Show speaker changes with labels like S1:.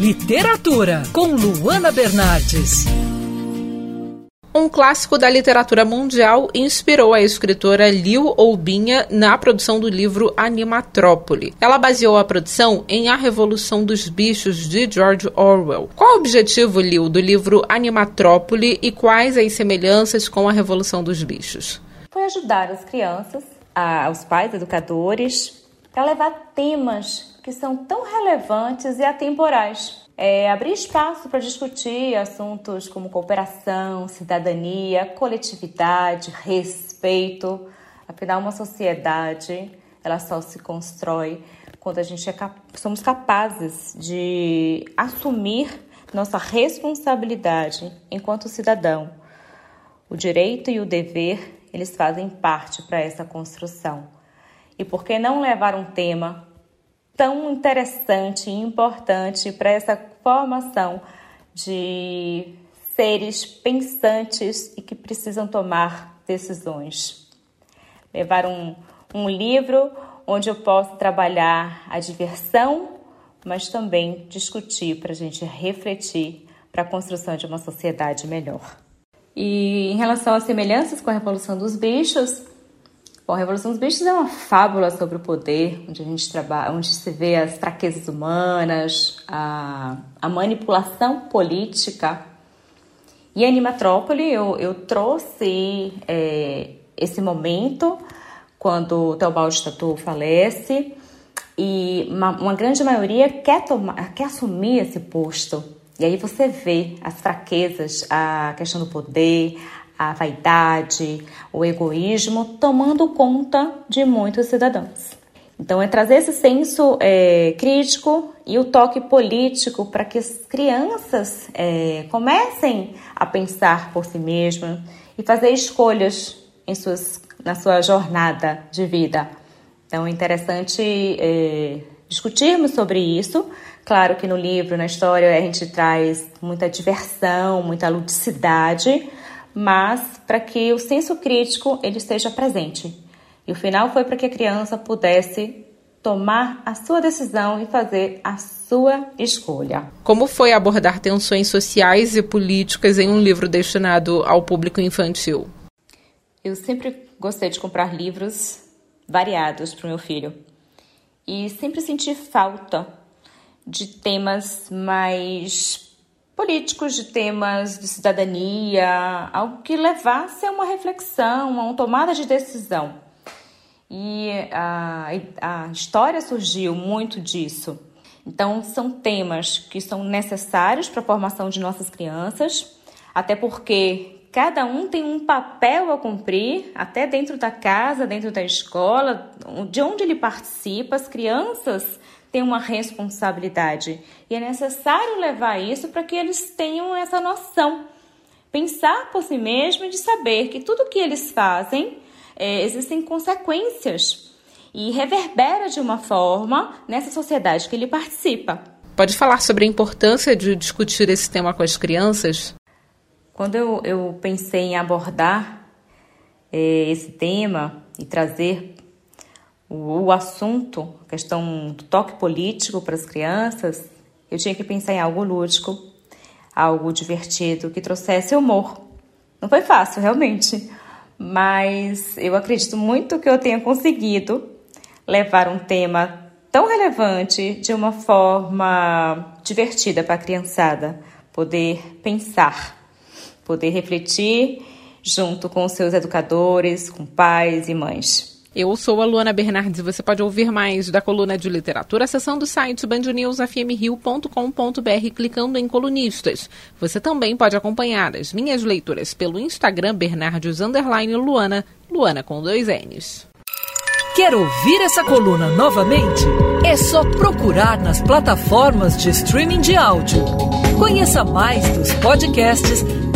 S1: Literatura, com Luana Bernardes.
S2: Um clássico da literatura mundial inspirou a escritora Liu Oubinha na produção do livro Animatrópole. Ela baseou a produção em A Revolução dos Bichos de George Orwell. Qual o objetivo, Liu, do livro Animatrópole e quais as semelhanças com a Revolução dos Bichos?
S3: Foi ajudar as crianças, os pais, educadores, para levar temas que são tão relevantes e atemporais. É, abrir espaço para discutir assuntos como cooperação, cidadania, coletividade, respeito. Afinal, uma sociedade ela só se constrói quando a gente é cap somos capazes de assumir nossa responsabilidade enquanto cidadão. O direito e o dever eles fazem parte para essa construção. E por que não levar um tema tão interessante e importante para essa formação de seres pensantes e que precisam tomar decisões. Levar um, um livro onde eu posso trabalhar a diversão, mas também discutir para a gente refletir para a construção de uma sociedade melhor. E em relação às semelhanças com a Revolução dos Bichos, Bom, a Revolução dos Bichos é uma fábula sobre o poder, onde a gente trabalha, onde se vê as fraquezas humanas, a, a manipulação política. E a Animatrópole, eu, eu trouxe é, esse momento quando o Teobaldo Tatu falece e uma, uma grande maioria quer, tomar, quer assumir esse posto. E aí você vê as fraquezas, a questão do poder, a vaidade, o egoísmo tomando conta de muitos cidadãos. Então, é trazer esse senso é, crítico e o toque político para que as crianças é, comecem a pensar por si mesmas e fazer escolhas em suas, na sua jornada de vida. Então, é interessante é, discutirmos sobre isso. Claro que no livro, na história, a gente traz muita diversão, muita ludicidade, mas para que o senso crítico ele esteja presente. E o final foi para que a criança pudesse tomar a sua decisão e fazer a sua escolha.
S2: Como foi abordar tensões sociais e políticas em um livro destinado ao público infantil?
S3: Eu sempre gostei de comprar livros variados para o meu filho e sempre senti falta de temas mais políticos, de temas de cidadania, algo que levasse a uma reflexão, a uma tomada de decisão. E a, a história surgiu muito disso. Então, são temas que são necessários para a formação de nossas crianças, até porque cada um tem um papel a cumprir, até dentro da casa, dentro da escola, de onde ele participa, as crianças têm uma responsabilidade. E é necessário levar isso para que eles tenham essa noção. Pensar por si mesmo e de saber que tudo que eles fazem é, existem consequências e reverbera de uma forma nessa sociedade que ele participa.
S2: Pode falar sobre a importância de discutir esse tema com as crianças?
S3: Quando eu, eu pensei em abordar é, esse tema e trazer o, o assunto, a questão do toque político para as crianças, eu tinha que pensar em algo lúdico, algo divertido, que trouxesse humor. Não foi fácil, realmente, mas eu acredito muito que eu tenha conseguido levar um tema tão relevante de uma forma divertida para a criançada, poder pensar, poder refletir junto com seus educadores, com pais e mães.
S2: Eu sou a Luana Bernardes e você pode ouvir mais da coluna de literatura acessando o site bandnewsfmrio.com.br clicando em colunistas. Você também pode acompanhar as minhas leituras pelo Instagram Bernardes Luana, Luana com dois N's.
S1: Quer ouvir essa coluna novamente? É só procurar nas plataformas de streaming de áudio. Conheça mais dos podcasts